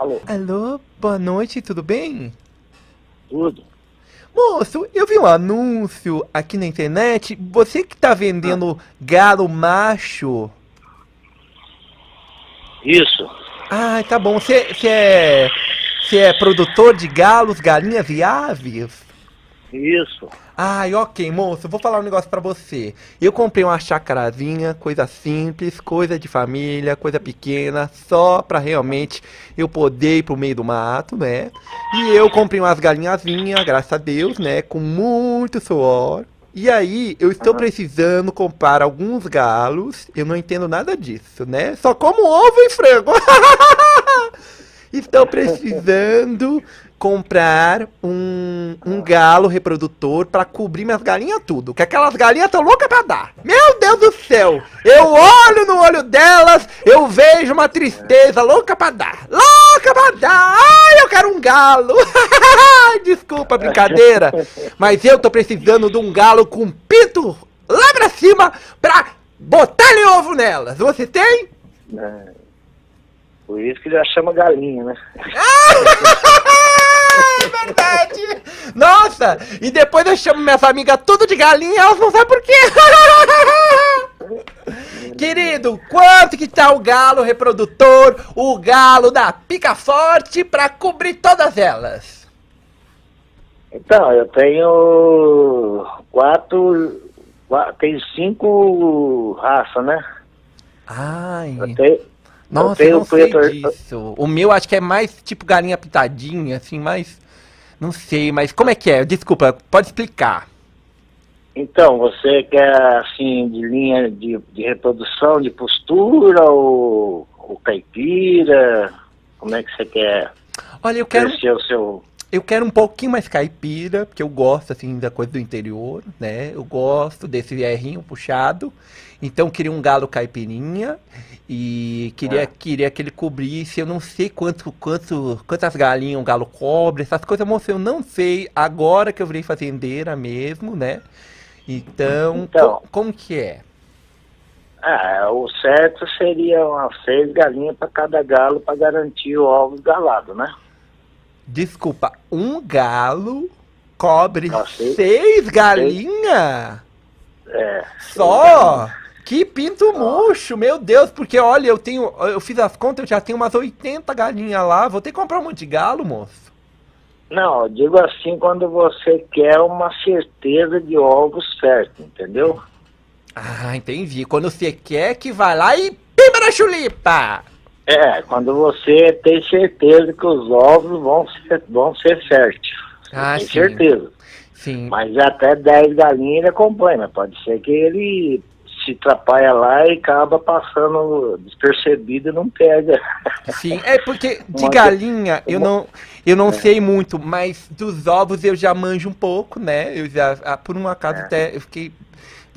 Alô? Alô, boa noite, tudo bem? Tudo. Moço, eu vi um anúncio aqui na internet. Você que tá vendendo galo macho. Isso. Ah, tá bom. Você é, você é produtor de galos, galinhas e aves? Isso. Ai, ok, moço, vou falar um negócio pra você. Eu comprei uma chacarazinha, coisa simples, coisa de família, coisa pequena, só pra realmente eu poder ir pro meio do mato, né? E eu comprei umas galinhazinhas, graças a Deus, né? Com muito suor. E aí, eu estou precisando comprar alguns galos. Eu não entendo nada disso, né? Só como ovo e frango. Estou precisando comprar um, um galo reprodutor para cobrir minhas galinhas tudo. Que aquelas galinhas estão loucas para dar. Meu Deus do céu! Eu olho no olho delas, eu vejo uma tristeza louca para dar. Louca para dar! Ai, eu quero um galo! Desculpa a brincadeira, mas eu tô precisando de um galo com pito lá pra cima pra botar ovo nelas. Você tem? É. Por isso que já chama galinha, né? Nossa! E depois eu chamo minhas amigas tudo de galinha, elas não sabem por quê! Querido, quanto que tá o galo reprodutor, o galo da pica forte pra cobrir todas elas? Então, eu tenho quatro, quatro tem cinco raças, né? Ai. Eu tenho, nossa, eu, não sei disso. O meu acho que é mais tipo galinha pitadinha, assim, mais... Não sei, mas como é que é? Desculpa, pode explicar. Então, você quer, assim, de linha de, de reprodução, de postura, ou, ou caipira? Como é que você quer Olha, eu quero... crescer o seu... Eu quero um pouquinho mais caipira, porque eu gosto, assim, da coisa do interior, né? Eu gosto desse errinho puxado. Então, queria um galo caipirinha e queria, É. queria que ele cobrisse. Eu não sei quanto, quanto, quantas galinhas um galo cobre, essas coisas, moço, eu não sei. Agora que eu virei fazendeira mesmo, né? Então, Então. co- como que é? Ah, o certo seria umas seis galinhas para cada galo para garantir o ovos galado, né? Desculpa, um galo cobre Ah, seis- seis galinhas? É. Só? Que pinto murcho, meu Deus, porque olha, eu tenho, eu fiz as contas, eu já tenho umas 80 galinhas lá, vou ter que comprar um monte de galo, moço. Não, eu digo assim quando você quer uma certeza de ovos certo, entendeu? Ah, entendi. Quando você quer que vá lá e pimba na chulipa. É, quando você tem certeza que os ovos vão ser, vão ser certos. Ah, tem sim. certeza. Sim. Mas até 10 galinhas ele acompanha, mas pode ser que ele se atrapalha lá e acaba passando despercebido e não pega. Sim, é porque de galinha eu não, eu não sei muito, mas dos ovos eu já manjo um pouco, né? Eu já, ah, por um acaso É. até, eu fiquei,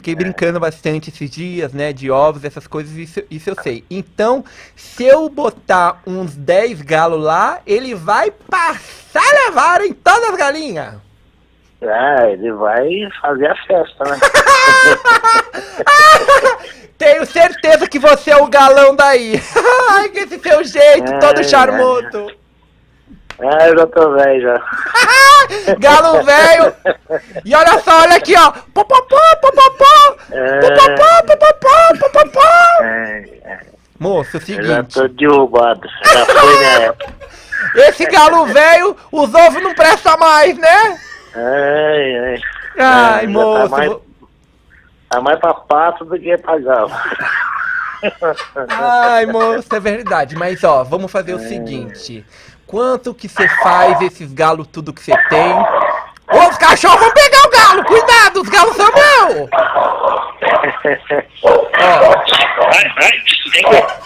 fiquei brincando bastante esses dias, né? De ovos, essas coisas, isso, isso eu sei. Então, se eu botar uns 10 galos lá, ele vai passar a levar em todas as galinhas. Ah, ele vai fazer a festa, né? Tenho certeza que você é o galão daí. Ai, que esse seu jeito, todo Ai, charmoso. ah, eu já tô velho já. Galo velho. E olha só, olha aqui, ó. Popopó. É. Popopó, popopó, popopó. É, é, É o eu já seguinte. tô derrubado. Já foi minha época. Esse galo velho, os ovos não prestam mais, né? Ai, ai. Ai, É, moço. Tá mais, tá mais pra pato do que pra galo. Ai, moço, é verdade. Mas, ó, vamos fazer o seguinte. Quanto que você faz esses galos tudo que você tem? Ô, os cachorros vão pegar o galo! Cuidado, os galos são meus! Ó, Vai, vai, vem cá.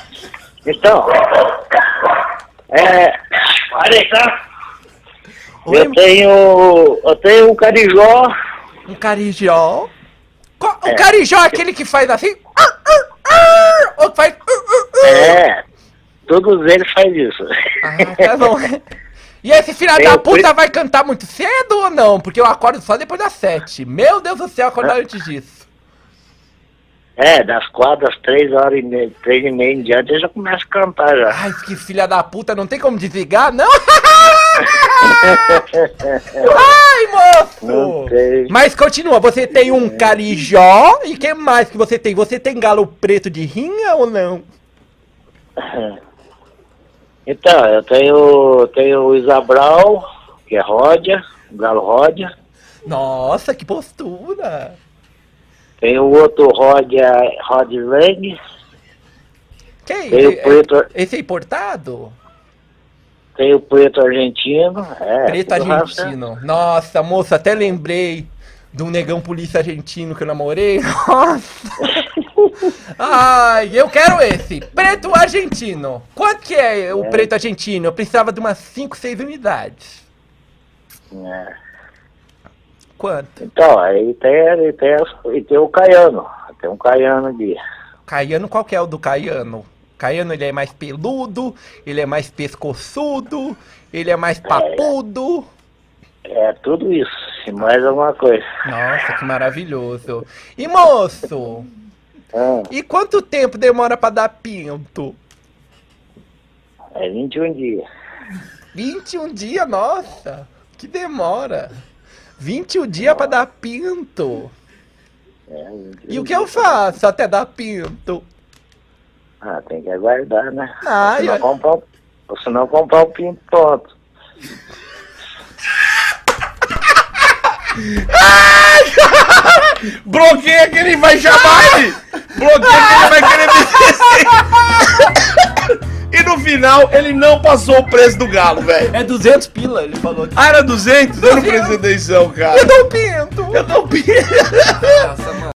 Então, é, olha tá? oi, Eu tenho, eu tenho um carijó, um carijó. O É. carijó é aquele que faz assim? ah, ah, ah, Ou faz... ah, ah, ah. é, todos eles fazem isso. Ah, tá bom. E esse filho Tem da puta vai cantar muito cedo ou não? Porque eu acordo só depois das sete. Meu Deus do céu, acordar antes disso. É, das quatro às três horas e meia, três e meia em diante eu já começo a cantar já. Ai, que filha da puta, não tem como desligar, não? Ai, moço! Não tem. Mas continua, você tem um carijó e que mais que você tem? Você tem galo preto de rinha ou não? Então, eu tenho, tenho o Isabral, que é Ródia, o galo Ródia. Nossa, que postura! Tem o outro Ródia, Ródia Lang. Que Tem o é- preto, Esse é importado? tem o preto argentino. É, Preto tudo raça. argentino. Nossa, moça, até lembrei de um negão polícia argentino que eu namorei. Nossa! Ai, eu quero esse. Preto argentino. Quanto que é o preto argentino? Eu precisava de umas 5, 6 unidades. É. Quanto? Então, aí tem, aí tem, e tem o Caiano. Tem um Caiano ali. Caiano, qual que é o do Caiano? Caiano, ele é mais peludo, ele é mais pescoçudo, ele é mais papudo. É tudo isso. E mais alguma coisa. Nossa, que maravilhoso. E moço, Ah, e quanto tempo demora pra dar pinto? é 21 dias. 21 dias, nossa, que demora. 21 dias pra dar pinto. É, 21 E o que eu faço até dar pinto? Ah, tem que aguardar, né? Ah, senão eu- comprar, senão comprar o pinto pronto. Bloqueia que ele vai chamar ele! Bloqueia que ele final, ele não passou o preço do galo, velho. É 200 pila, ele falou. Ah, era 200? Eu não prestei atenção, cara. Eu dou pinto. Eu não vi. Nossa,